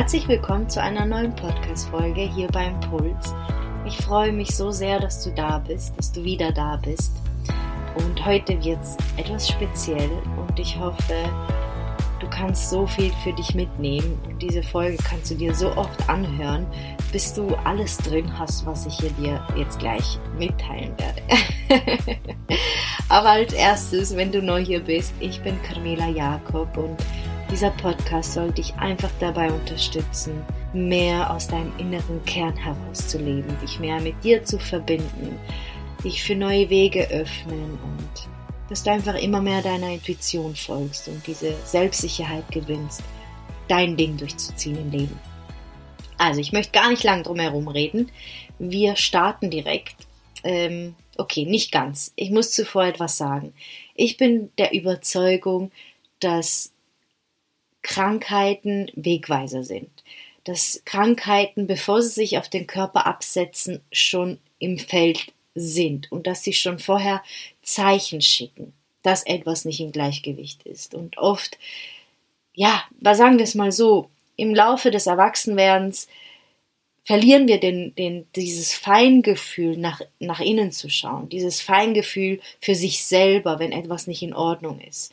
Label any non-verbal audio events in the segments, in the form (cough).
Herzlich willkommen zu einer neuen Podcast-Folge hier beim Puls. Ich freue mich so sehr, dass du da bist, dass du wieder da bist. Und heute wird es etwas speziell und ich hoffe, du kannst so viel für dich mitnehmen und diese Folge kannst du dir so oft anhören, bis du alles drin hast, was ich hier dir jetzt gleich mitteilen werde. (laughs) Aber als erstes, wenn du neu hier bist, ich bin Carmela Jakob und dieser Podcast soll dich einfach dabei unterstützen, mehr aus deinem inneren Kern herauszuleben, dich mehr mit dir zu verbinden, dich für neue Wege öffnen und dass du einfach immer mehr deiner Intuition folgst und diese Selbstsicherheit gewinnst, dein Ding durchzuziehen im Leben. Also, ich möchte gar nicht lang drum herum reden. Wir starten direkt. Ähm, okay, nicht ganz. Ich muss zuvor etwas sagen. Ich bin der Überzeugung, dass Krankheiten Wegweiser sind. Dass Krankheiten, bevor sie sich auf den Körper absetzen, schon im Feld sind und dass sie schon vorher Zeichen schicken, dass etwas nicht im Gleichgewicht ist. Und oft, ja, sagen wir es mal so, im Laufe des Erwachsenwerdens verlieren wir den, den, dieses Feingefühl, nach, nach innen zu schauen, dieses Feingefühl für sich selber, wenn etwas nicht in Ordnung ist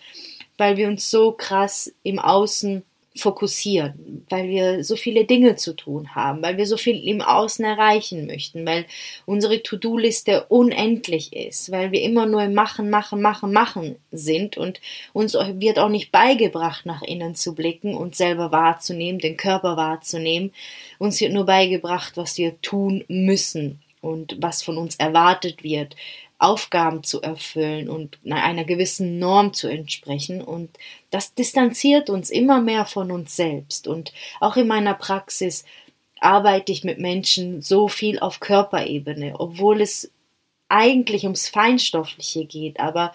weil wir uns so krass im Außen fokussieren, weil wir so viele Dinge zu tun haben, weil wir so viel im Außen erreichen möchten, weil unsere To-Do-Liste unendlich ist, weil wir immer nur im Machen, Machen, Machen, Machen sind und uns wird auch nicht beigebracht, nach innen zu blicken und selber wahrzunehmen, den Körper wahrzunehmen. Uns wird nur beigebracht, was wir tun müssen und was von uns erwartet wird, Aufgaben zu erfüllen und einer gewissen Norm zu entsprechen. Und das distanziert uns immer mehr von uns selbst. Und auch in meiner Praxis arbeite ich mit Menschen so viel auf Körperebene, obwohl es eigentlich ums Feinstoffliche geht. Aber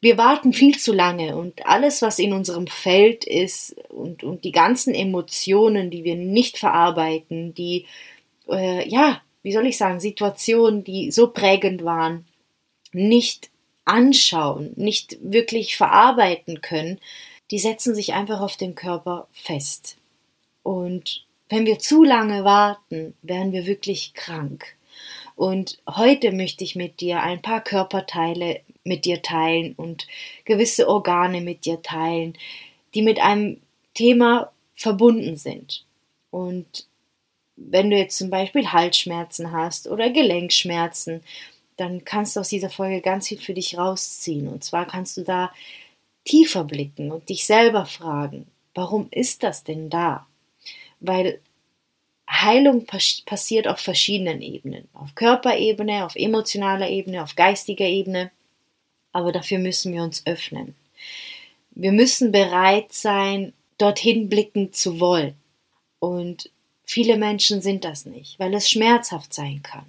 wir warten viel zu lange und alles, was in unserem Feld ist und, und die ganzen Emotionen, die wir nicht verarbeiten, die äh, ja wie soll ich sagen, Situationen, die so prägend waren, nicht anschauen, nicht wirklich verarbeiten können, die setzen sich einfach auf den Körper fest. Und wenn wir zu lange warten, werden wir wirklich krank. Und heute möchte ich mit dir ein paar Körperteile mit dir teilen und gewisse Organe mit dir teilen, die mit einem Thema verbunden sind. Und wenn du jetzt zum Beispiel Halsschmerzen hast oder Gelenkschmerzen, dann kannst du aus dieser Folge ganz viel für dich rausziehen. Und zwar kannst du da tiefer blicken und dich selber fragen, warum ist das denn da? Weil Heilung passiert auf verschiedenen Ebenen. Auf Körperebene, auf emotionaler Ebene, auf geistiger Ebene. Aber dafür müssen wir uns öffnen. Wir müssen bereit sein, dorthin blicken zu wollen. Und Viele Menschen sind das nicht, weil es schmerzhaft sein kann.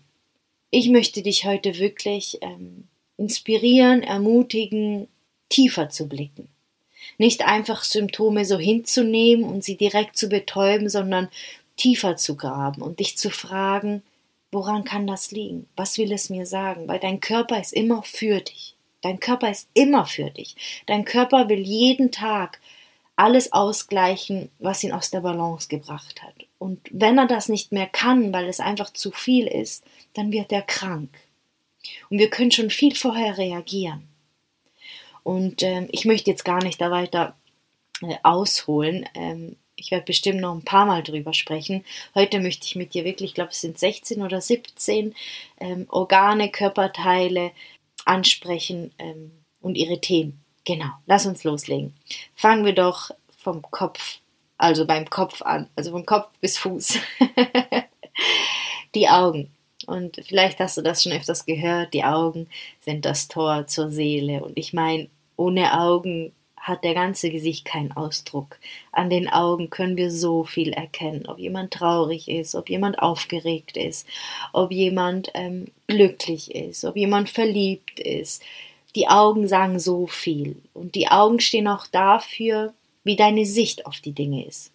Ich möchte dich heute wirklich ähm, inspirieren, ermutigen, tiefer zu blicken. Nicht einfach Symptome so hinzunehmen und sie direkt zu betäuben, sondern tiefer zu graben und dich zu fragen, woran kann das liegen? Was will es mir sagen? Weil dein Körper ist immer für dich. Dein Körper ist immer für dich. Dein Körper will jeden Tag alles ausgleichen, was ihn aus der Balance gebracht hat. Und wenn er das nicht mehr kann, weil es einfach zu viel ist, dann wird er krank. Und wir können schon viel vorher reagieren. Und ähm, ich möchte jetzt gar nicht da weiter äh, ausholen. Ähm, ich werde bestimmt noch ein paar Mal drüber sprechen. Heute möchte ich mit dir wirklich, ich glaube, es sind 16 oder 17 ähm, Organe, Körperteile ansprechen ähm, und ihre Themen. Genau, lass uns loslegen. Fangen wir doch vom Kopf, also beim Kopf an, also vom Kopf bis Fuß. (laughs) die Augen. Und vielleicht hast du das schon öfters gehört, die Augen sind das Tor zur Seele. Und ich meine, ohne Augen hat der ganze Gesicht keinen Ausdruck. An den Augen können wir so viel erkennen, ob jemand traurig ist, ob jemand aufgeregt ist, ob jemand ähm, glücklich ist, ob jemand verliebt ist, die Augen sagen so viel. Und die Augen stehen auch dafür, wie deine Sicht auf die Dinge ist.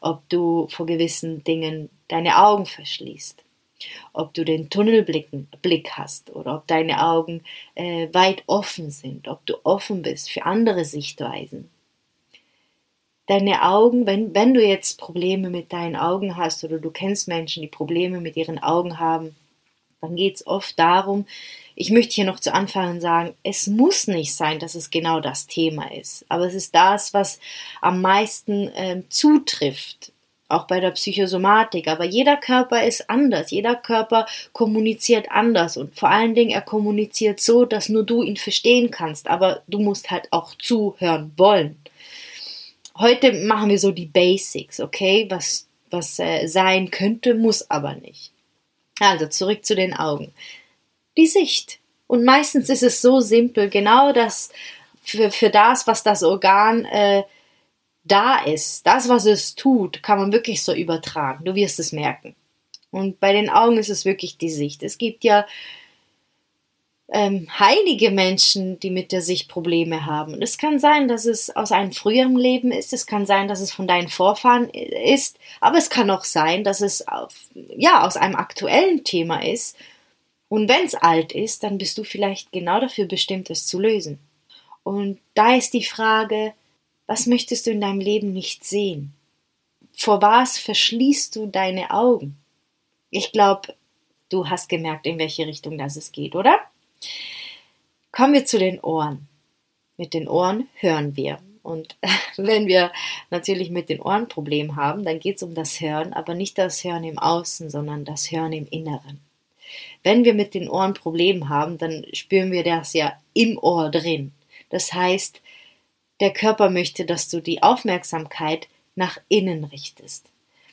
Ob du vor gewissen Dingen deine Augen verschließt, ob du den Tunnelblick Blick hast oder ob deine Augen äh, weit offen sind, ob du offen bist für andere Sichtweisen. deine Augen, wenn, wenn du jetzt Probleme mit deinen Augen hast oder du kennst Menschen, die Probleme mit ihren Augen haben, dann geht es oft darum, ich möchte hier noch zu Anfang sagen, es muss nicht sein, dass es genau das Thema ist, aber es ist das, was am meisten äh, zutrifft, auch bei der Psychosomatik. Aber jeder Körper ist anders, jeder Körper kommuniziert anders und vor allen Dingen er kommuniziert so, dass nur du ihn verstehen kannst, aber du musst halt auch zuhören wollen. Heute machen wir so die Basics, okay, was, was äh, sein könnte, muss aber nicht. Also zurück zu den Augen. Die Sicht. Und meistens ist es so simpel, genau das für, für das, was das Organ äh, da ist, das, was es tut, kann man wirklich so übertragen. Du wirst es merken. Und bei den Augen ist es wirklich die Sicht. Es gibt ja ähm, heilige Menschen, die mit der Sicht Probleme haben. Und es kann sein, dass es aus einem früheren Leben ist, es kann sein, dass es von deinen Vorfahren ist, aber es kann auch sein, dass es auf, ja, aus einem aktuellen Thema ist. Und wenn es alt ist, dann bist du vielleicht genau dafür bestimmt, es zu lösen. Und da ist die Frage, was möchtest du in deinem Leben nicht sehen? Vor was verschließt du deine Augen? Ich glaube, du hast gemerkt, in welche Richtung das es geht, oder? Kommen wir zu den Ohren. Mit den Ohren hören wir. Und (laughs) wenn wir natürlich mit den Ohren Problem haben, dann geht es um das Hören, aber nicht das Hören im Außen, sondern das Hören im Inneren. Wenn wir mit den Ohren Probleme haben, dann spüren wir das ja im Ohr drin. Das heißt, der Körper möchte, dass du die Aufmerksamkeit nach innen richtest.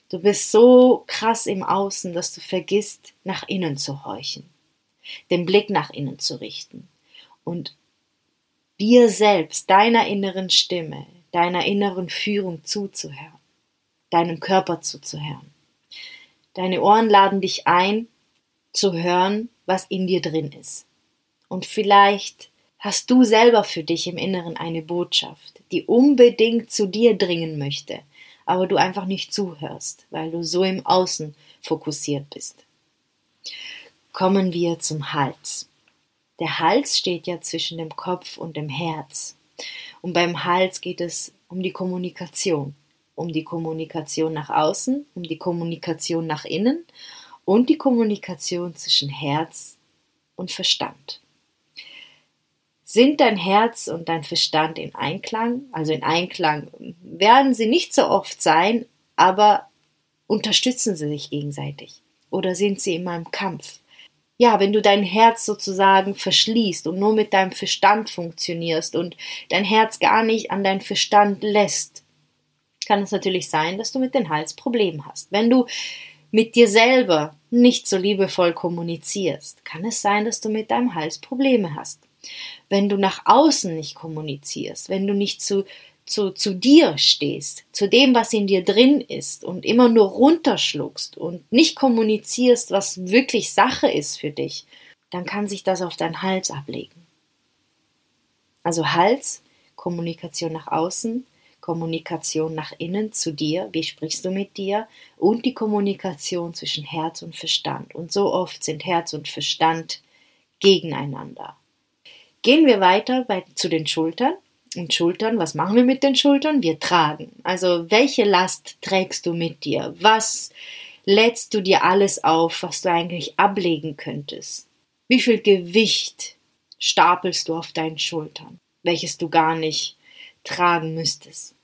Du bist so krass im Außen, dass du vergisst, nach innen zu horchen den Blick nach innen zu richten und dir selbst, deiner inneren Stimme, deiner inneren Führung zuzuhören, deinem Körper zuzuhören. Deine Ohren laden dich ein, zu hören, was in dir drin ist. Und vielleicht hast du selber für dich im Inneren eine Botschaft, die unbedingt zu dir dringen möchte, aber du einfach nicht zuhörst, weil du so im Außen fokussiert bist kommen wir zum Hals. Der Hals steht ja zwischen dem Kopf und dem Herz. Und beim Hals geht es um die Kommunikation. Um die Kommunikation nach außen, um die Kommunikation nach innen und die Kommunikation zwischen Herz und Verstand. Sind dein Herz und dein Verstand in Einklang? Also in Einklang werden sie nicht so oft sein, aber unterstützen sie sich gegenseitig? Oder sind sie in einem Kampf? Ja, wenn du dein Herz sozusagen verschließt und nur mit deinem Verstand funktionierst und dein Herz gar nicht an deinen Verstand lässt, kann es natürlich sein, dass du mit dem Hals Probleme hast. Wenn du mit dir selber nicht so liebevoll kommunizierst, kann es sein, dass du mit deinem Hals Probleme hast. Wenn du nach außen nicht kommunizierst, wenn du nicht zu zu, zu dir stehst, zu dem, was in dir drin ist und immer nur runterschluckst und nicht kommunizierst, was wirklich Sache ist für dich, dann kann sich das auf deinen Hals ablegen. Also Hals, Kommunikation nach außen, Kommunikation nach innen zu dir, wie sprichst du mit dir und die Kommunikation zwischen Herz und Verstand. Und so oft sind Herz und Verstand gegeneinander. Gehen wir weiter bei, zu den Schultern. Und Schultern, was machen wir mit den Schultern? Wir tragen. Also welche Last trägst du mit dir? Was lädst du dir alles auf, was du eigentlich ablegen könntest? Wie viel Gewicht stapelst du auf deinen Schultern, welches du gar nicht tragen müsstest?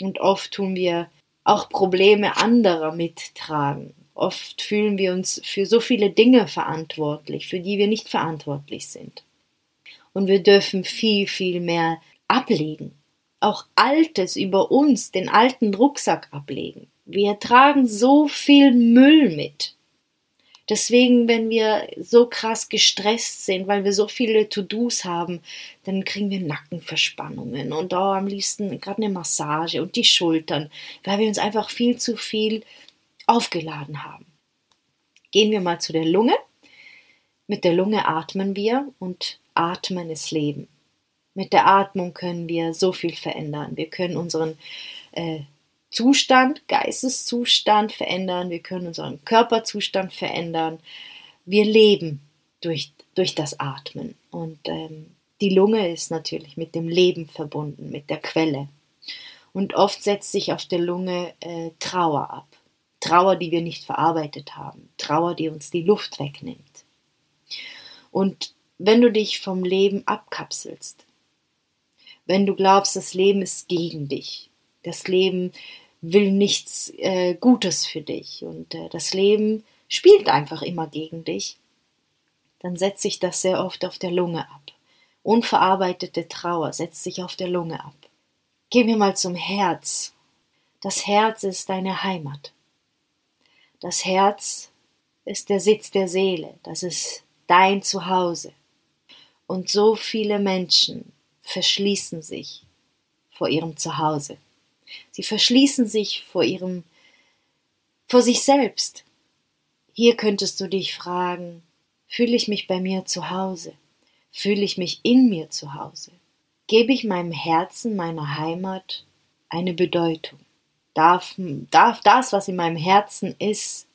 Und oft tun wir auch Probleme anderer mittragen. Oft fühlen wir uns für so viele Dinge verantwortlich, für die wir nicht verantwortlich sind. Und wir dürfen viel, viel mehr ablegen. Auch Altes über uns, den alten Rucksack ablegen. Wir tragen so viel Müll mit. Deswegen, wenn wir so krass gestresst sind, weil wir so viele To-Dos haben, dann kriegen wir Nackenverspannungen und oh, am liebsten gerade eine Massage und die Schultern, weil wir uns einfach viel zu viel aufgeladen haben. Gehen wir mal zu der Lunge. Mit der Lunge atmen wir und atmen ist Leben. Mit der Atmung können wir so viel verändern. Wir können unseren äh, Zustand, Geisteszustand verändern. Wir können unseren Körperzustand verändern. Wir leben durch, durch das Atmen. Und ähm, die Lunge ist natürlich mit dem Leben verbunden, mit der Quelle. Und oft setzt sich auf der Lunge äh, Trauer ab. Trauer, die wir nicht verarbeitet haben. Trauer, die uns die Luft wegnimmt. Und wenn du dich vom Leben abkapselst, wenn du glaubst, das Leben ist gegen dich, das Leben will nichts äh, Gutes für dich und äh, das Leben spielt einfach immer gegen dich, dann setzt sich das sehr oft auf der Lunge ab. Unverarbeitete Trauer setzt sich auf der Lunge ab. Gehen wir mal zum Herz. Das Herz ist deine Heimat. Das Herz ist der Sitz der Seele, das ist dein Zuhause. Und so viele Menschen verschließen sich vor ihrem Zuhause. Sie verschließen sich vor ihrem, vor sich selbst. Hier könntest du dich fragen, fühle ich mich bei mir zu Hause? Fühle ich mich in mir zu Hause? Gebe ich meinem Herzen, meiner Heimat eine Bedeutung? Darf, darf das, was in meinem Herzen ist,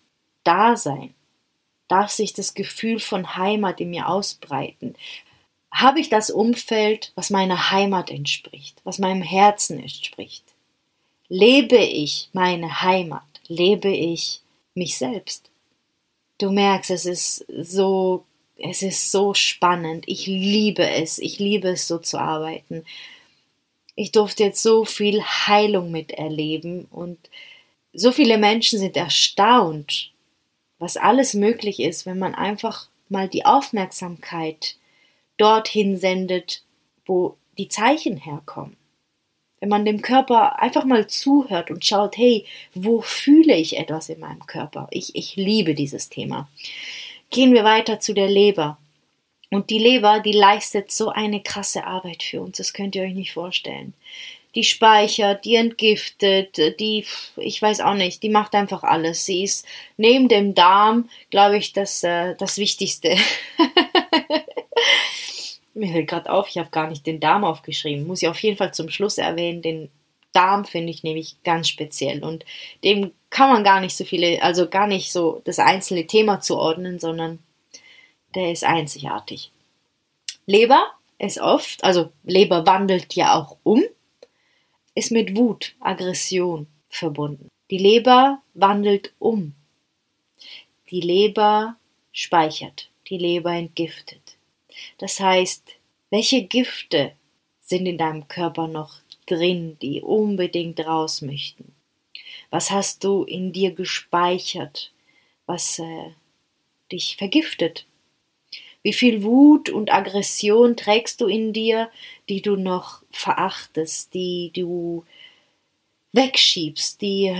da sein? Darf sich das Gefühl von Heimat in mir ausbreiten? Habe ich das Umfeld, was meiner Heimat entspricht, was meinem Herzen entspricht? Lebe ich meine Heimat? Lebe ich mich selbst? Du merkst, es ist so, es ist so spannend. Ich liebe es. Ich liebe es, so zu arbeiten. Ich durfte jetzt so viel Heilung miterleben und so viele Menschen sind erstaunt, was alles möglich ist, wenn man einfach mal die Aufmerksamkeit dorthin sendet, wo die Zeichen herkommen. Wenn man dem Körper einfach mal zuhört und schaut, hey, wo fühle ich etwas in meinem Körper? Ich, ich liebe dieses Thema. Gehen wir weiter zu der Leber. Und die Leber, die leistet so eine krasse Arbeit für uns, das könnt ihr euch nicht vorstellen die speichert, die entgiftet, die, ich weiß auch nicht, die macht einfach alles. Sie ist neben dem Darm, glaube ich, das, äh, das Wichtigste. (laughs) Mir fällt gerade auf, ich habe gar nicht den Darm aufgeschrieben. Muss ich auf jeden Fall zum Schluss erwähnen. Den Darm finde ich nämlich ganz speziell und dem kann man gar nicht so viele, also gar nicht so das einzelne Thema zuordnen, sondern der ist einzigartig. Leber ist oft, also Leber wandelt ja auch um ist mit Wut, Aggression verbunden. Die Leber wandelt um. Die Leber speichert. Die Leber entgiftet. Das heißt, welche Gifte sind in deinem Körper noch drin, die unbedingt raus möchten? Was hast du in dir gespeichert, was äh, dich vergiftet? Wie viel Wut und Aggression trägst du in dir, die du noch verachtest, die du wegschiebst, die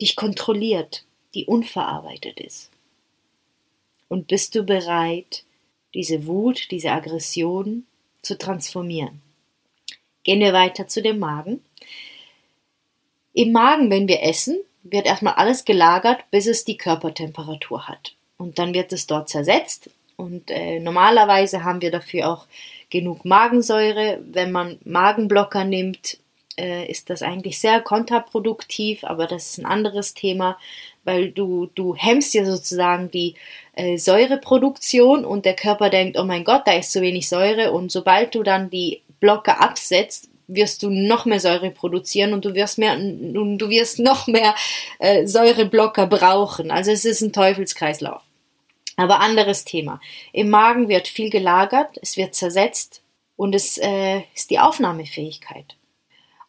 dich kontrolliert, die unverarbeitet ist? Und bist du bereit, diese Wut, diese Aggression zu transformieren? Gehen wir weiter zu dem Magen. Im Magen, wenn wir essen, wird erstmal alles gelagert, bis es die Körpertemperatur hat. Und dann wird es dort zersetzt und äh, normalerweise haben wir dafür auch genug Magensäure. Wenn man Magenblocker nimmt, äh, ist das eigentlich sehr kontraproduktiv, aber das ist ein anderes Thema, weil du, du hemmst ja sozusagen die äh, Säureproduktion und der Körper denkt, oh mein Gott, da ist zu wenig Säure und sobald du dann die Blocker absetzt, wirst du noch mehr Säure produzieren und du wirst mehr und du wirst noch mehr äh, Säureblocker brauchen. Also es ist ein Teufelskreislauf. Aber anderes Thema. Im Magen wird viel gelagert, es wird zersetzt und es äh, ist die Aufnahmefähigkeit.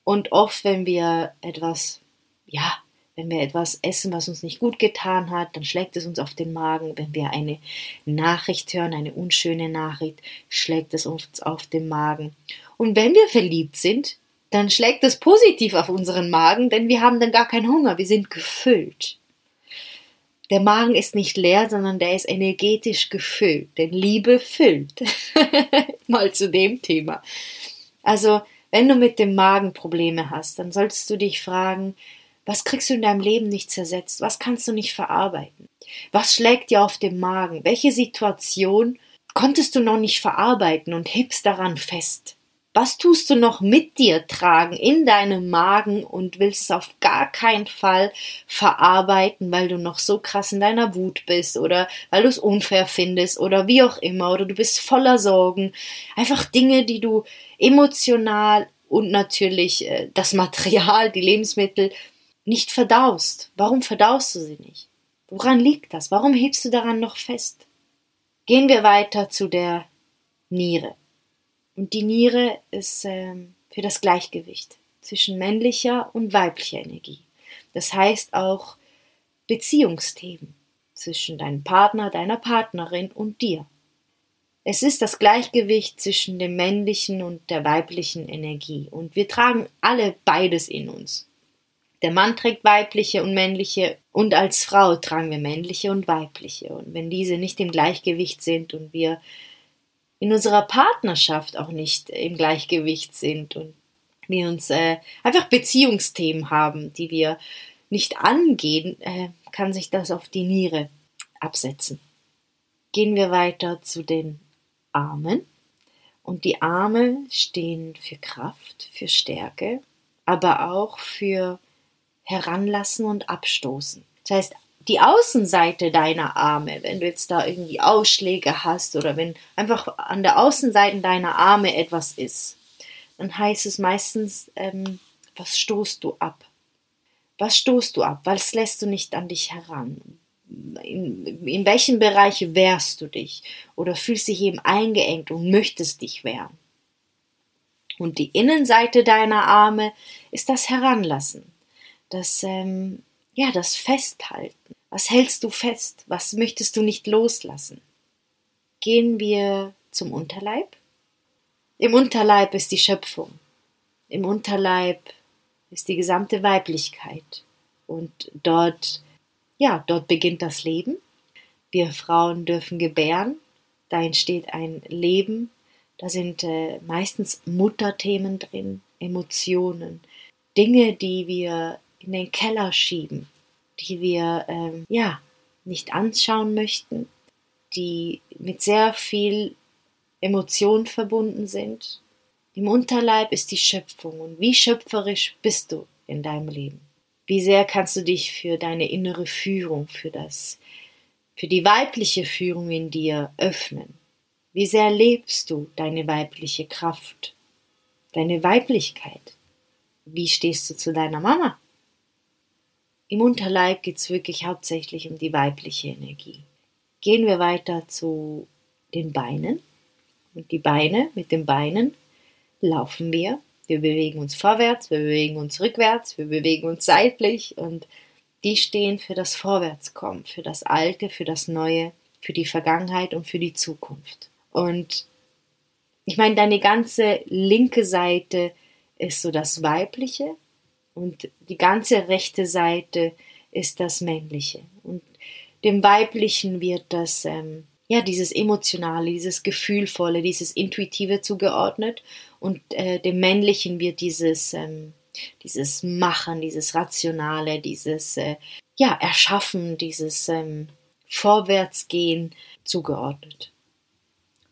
Und oft, wenn wir etwas, ja, wenn wir etwas essen, was uns nicht gut getan hat, dann schlägt es uns auf den Magen. Wenn wir eine Nachricht hören, eine unschöne Nachricht, schlägt es uns auf den Magen. Und wenn wir verliebt sind, dann schlägt es positiv auf unseren Magen, denn wir haben dann gar keinen Hunger, wir sind gefüllt. Der Magen ist nicht leer, sondern der ist energetisch gefüllt. Denn Liebe füllt. (laughs) Mal zu dem Thema. Also, wenn du mit dem Magen Probleme hast, dann solltest du dich fragen, was kriegst du in deinem Leben nicht zersetzt? Was kannst du nicht verarbeiten? Was schlägt dir auf dem Magen? Welche Situation konntest du noch nicht verarbeiten und hebst daran fest? Was tust du noch mit dir tragen in deinem Magen und willst es auf gar keinen Fall verarbeiten, weil du noch so krass in deiner Wut bist oder weil du es unfair findest oder wie auch immer oder du bist voller Sorgen. Einfach Dinge, die du emotional und natürlich äh, das Material, die Lebensmittel nicht verdaust. Warum verdaust du sie nicht? Woran liegt das? Warum hebst du daran noch fest? Gehen wir weiter zu der Niere. Und die Niere ist äh, für das Gleichgewicht zwischen männlicher und weiblicher Energie. Das heißt auch Beziehungsthemen zwischen deinem Partner, deiner Partnerin und dir. Es ist das Gleichgewicht zwischen dem männlichen und der weiblichen Energie und wir tragen alle beides in uns. Der Mann trägt weibliche und männliche und als Frau tragen wir männliche und weibliche. Und wenn diese nicht im Gleichgewicht sind und wir in unserer Partnerschaft auch nicht im Gleichgewicht sind und wir uns äh, einfach Beziehungsthemen haben, die wir nicht angehen, äh, kann sich das auf die Niere absetzen. Gehen wir weiter zu den Armen. Und die Arme stehen für Kraft, für Stärke, aber auch für Heranlassen und Abstoßen. Das heißt, die Außenseite deiner Arme, wenn du jetzt da irgendwie Ausschläge hast oder wenn einfach an der Außenseite deiner Arme etwas ist, dann heißt es meistens, ähm, was stoßt du ab? Was stoßt du ab? Was lässt du nicht an dich heran? In, in welchem Bereich wehrst du dich? Oder fühlst dich eben eingeengt und möchtest dich wehren? Und die Innenseite deiner Arme ist das Heranlassen, das, ähm, ja, das Festhalten. Was hältst du fest? Was möchtest du nicht loslassen? Gehen wir zum Unterleib. Im Unterleib ist die Schöpfung. Im Unterleib ist die gesamte Weiblichkeit. Und dort, ja, dort beginnt das Leben. Wir Frauen dürfen gebären. Da entsteht ein Leben. Da sind äh, meistens Mutterthemen drin, Emotionen, Dinge, die wir in den Keller schieben, die wir ähm, ja nicht anschauen möchten, die mit sehr viel Emotion verbunden sind. Im Unterleib ist die Schöpfung und wie schöpferisch bist du in deinem Leben? Wie sehr kannst du dich für deine innere Führung, für das, für die weibliche Führung in dir öffnen? Wie sehr lebst du deine weibliche Kraft, deine Weiblichkeit? Wie stehst du zu deiner Mama? Im Unterleib geht es wirklich hauptsächlich um die weibliche Energie. Gehen wir weiter zu den Beinen. Und die Beine, mit den Beinen laufen wir. Wir bewegen uns vorwärts, wir bewegen uns rückwärts, wir bewegen uns seitlich und die stehen für das Vorwärtskommen, für das Alte, für das Neue, für die Vergangenheit und für die Zukunft. Und ich meine, deine ganze linke Seite ist so das Weibliche und die ganze rechte Seite ist das Männliche. Und dem Weiblichen wird das, ähm, ja, dieses Emotionale, dieses Gefühlvolle, dieses Intuitive zugeordnet und äh, dem Männlichen wird dieses, ähm, dieses Machen, dieses Rationale, dieses, äh, ja, Erschaffen, dieses ähm, Vorwärtsgehen zugeordnet.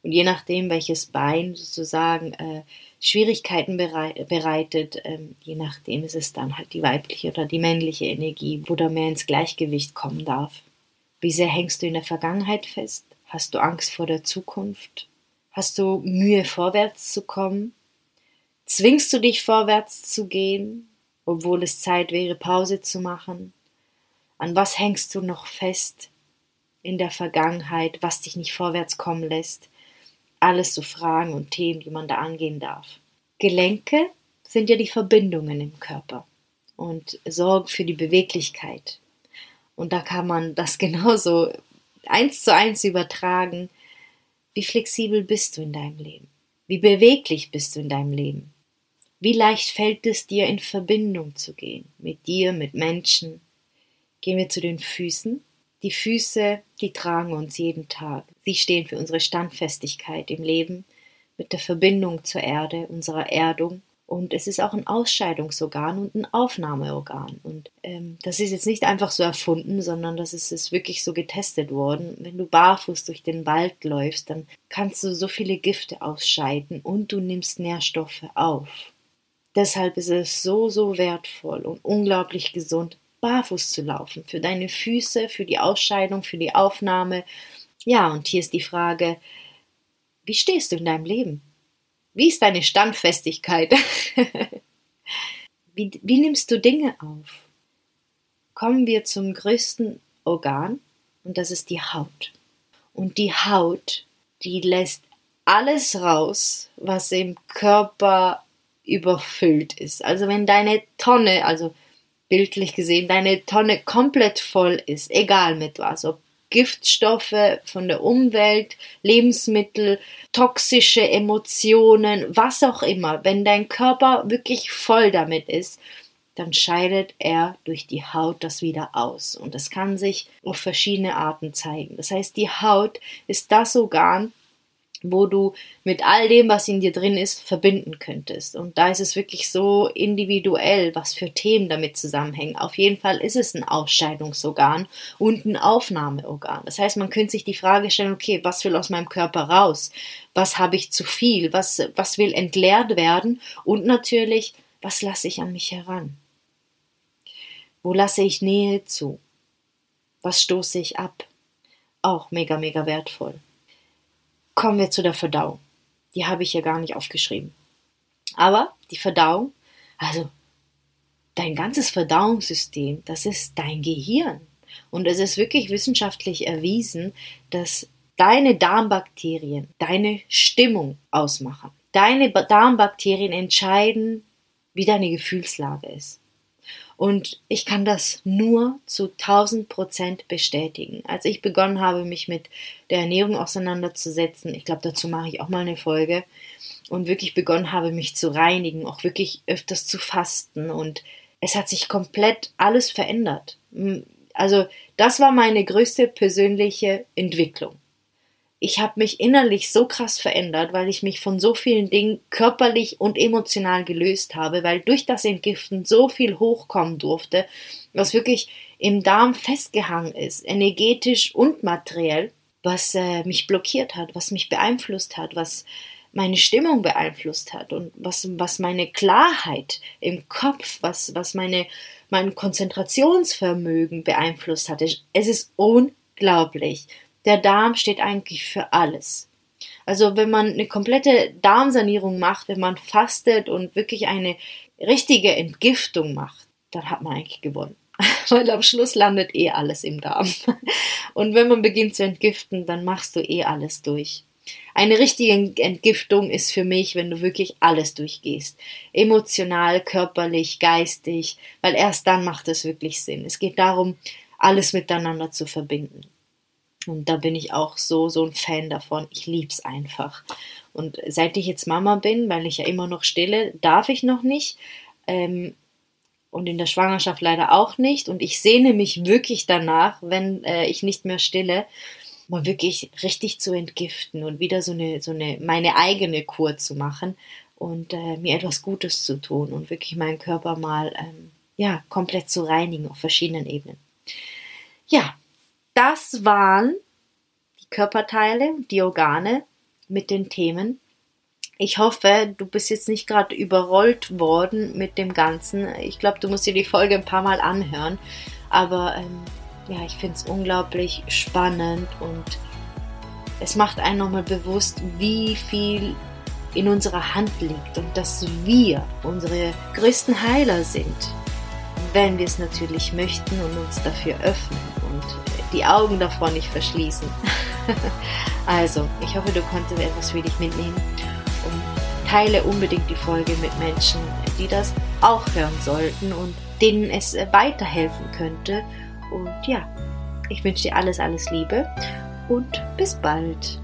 Und je nachdem, welches Bein sozusagen äh, Schwierigkeiten bereitet, ähm, je nachdem ist es dann halt die weibliche oder die männliche Energie, wo da mehr ins Gleichgewicht kommen darf. Wie sehr hängst du in der Vergangenheit fest? Hast du Angst vor der Zukunft? Hast du Mühe, vorwärts zu kommen? Zwingst du dich vorwärts zu gehen, obwohl es Zeit wäre, Pause zu machen? An was hängst du noch fest in der Vergangenheit, was dich nicht vorwärts kommen lässt? Alles so Fragen und Themen, die man da angehen darf. Gelenke sind ja die Verbindungen im Körper und sorgen für die Beweglichkeit. Und da kann man das (laughs) genauso eins zu eins übertragen. Wie flexibel bist du in deinem Leben? Wie beweglich bist du in deinem Leben? Wie leicht fällt es dir, in Verbindung zu gehen mit dir, mit Menschen? Gehen wir zu den Füßen. Die Füße, die tragen uns jeden Tag. Sie stehen für unsere Standfestigkeit im Leben, mit der Verbindung zur Erde, unserer Erdung. Und es ist auch ein Ausscheidungsorgan und ein Aufnahmeorgan. Und ähm, das ist jetzt nicht einfach so erfunden, sondern das ist, ist wirklich so getestet worden. Wenn du barfuß durch den Wald läufst, dann kannst du so viele Gifte ausscheiden und du nimmst Nährstoffe auf. Deshalb ist es so, so wertvoll und unglaublich gesund, barfuß zu laufen, für deine Füße, für die Ausscheidung, für die Aufnahme. Ja, und hier ist die Frage, wie stehst du in deinem Leben? Wie ist deine Standfestigkeit? (laughs) wie, wie nimmst du Dinge auf? Kommen wir zum größten Organ und das ist die Haut. Und die Haut, die lässt alles raus, was im Körper überfüllt ist. Also wenn deine Tonne, also bildlich gesehen, deine Tonne komplett voll ist, egal mit was, ob Giftstoffe von der Umwelt, Lebensmittel, toxische Emotionen, was auch immer, wenn dein Körper wirklich voll damit ist, dann scheidet er durch die Haut das wieder aus. Und das kann sich auf verschiedene Arten zeigen. Das heißt, die Haut ist das Organ, wo du mit all dem, was in dir drin ist, verbinden könntest. Und da ist es wirklich so individuell, was für Themen damit zusammenhängen. Auf jeden Fall ist es ein Ausscheidungsorgan und ein Aufnahmeorgan. Das heißt, man könnte sich die Frage stellen, okay, was will aus meinem Körper raus? Was habe ich zu viel? Was, was will entleert werden? Und natürlich, was lasse ich an mich heran? Wo lasse ich Nähe zu? Was stoße ich ab? Auch mega, mega wertvoll. Kommen wir zu der Verdauung. Die habe ich ja gar nicht aufgeschrieben. Aber die Verdauung, also dein ganzes Verdauungssystem, das ist dein Gehirn. Und es ist wirklich wissenschaftlich erwiesen, dass deine Darmbakterien deine Stimmung ausmachen. Deine Darmbakterien entscheiden, wie deine Gefühlslage ist. Und ich kann das nur zu 1000 Prozent bestätigen. Als ich begonnen habe, mich mit der Ernährung auseinanderzusetzen, ich glaube, dazu mache ich auch mal eine Folge, und wirklich begonnen habe, mich zu reinigen, auch wirklich öfters zu fasten und es hat sich komplett alles verändert. Also das war meine größte persönliche Entwicklung ich habe mich innerlich so krass verändert, weil ich mich von so vielen Dingen körperlich und emotional gelöst habe, weil durch das Entgiften so viel hochkommen durfte, was wirklich im Darm festgehangen ist, energetisch und materiell, was äh, mich blockiert hat, was mich beeinflusst hat, was meine Stimmung beeinflusst hat und was, was meine Klarheit im Kopf, was, was meine, mein Konzentrationsvermögen beeinflusst hatte. Es ist unglaublich. Der Darm steht eigentlich für alles. Also wenn man eine komplette Darmsanierung macht, wenn man fastet und wirklich eine richtige Entgiftung macht, dann hat man eigentlich gewonnen. (laughs) Weil am Schluss landet eh alles im Darm. (laughs) Und wenn man beginnt zu entgiften, dann machst du eh alles durch. Eine richtige Entgiftung ist für mich, wenn du wirklich alles durchgehst. Emotional, körperlich, geistig, weil erst dann macht es wirklich Sinn. Es geht darum, alles miteinander zu verbinden. Und da bin ich auch so, so ein Fan davon. Ich lieb's einfach. Und seit ich jetzt Mama bin, weil ich ja immer noch stille, darf ich noch nicht. Ähm, und in der Schwangerschaft leider auch nicht. Und ich sehne mich wirklich danach, wenn äh, ich nicht mehr stille, mal wirklich richtig zu entgiften und wieder so eine, so eine, meine eigene Kur zu machen und äh, mir etwas Gutes zu tun und wirklich meinen Körper mal, ähm, ja, komplett zu reinigen auf verschiedenen Ebenen. Ja, das waren die Körperteile, die Organe mit den Themen. Ich hoffe, du bist jetzt nicht gerade überrollt worden mit dem Ganzen. Ich glaube, du musst dir die Folge ein paar Mal anhören. Aber ähm, ja, ich finde es unglaublich spannend und es macht einen nochmal bewusst, wie viel in unserer Hand liegt und dass wir unsere größten Heiler sind, wenn wir es natürlich möchten und uns dafür öffnen die Augen davor nicht verschließen. (laughs) also, ich hoffe, du konntest etwas für dich mitnehmen und teile unbedingt die Folge mit Menschen, die das auch hören sollten und denen es weiterhelfen könnte. Und ja, ich wünsche dir alles, alles Liebe und bis bald.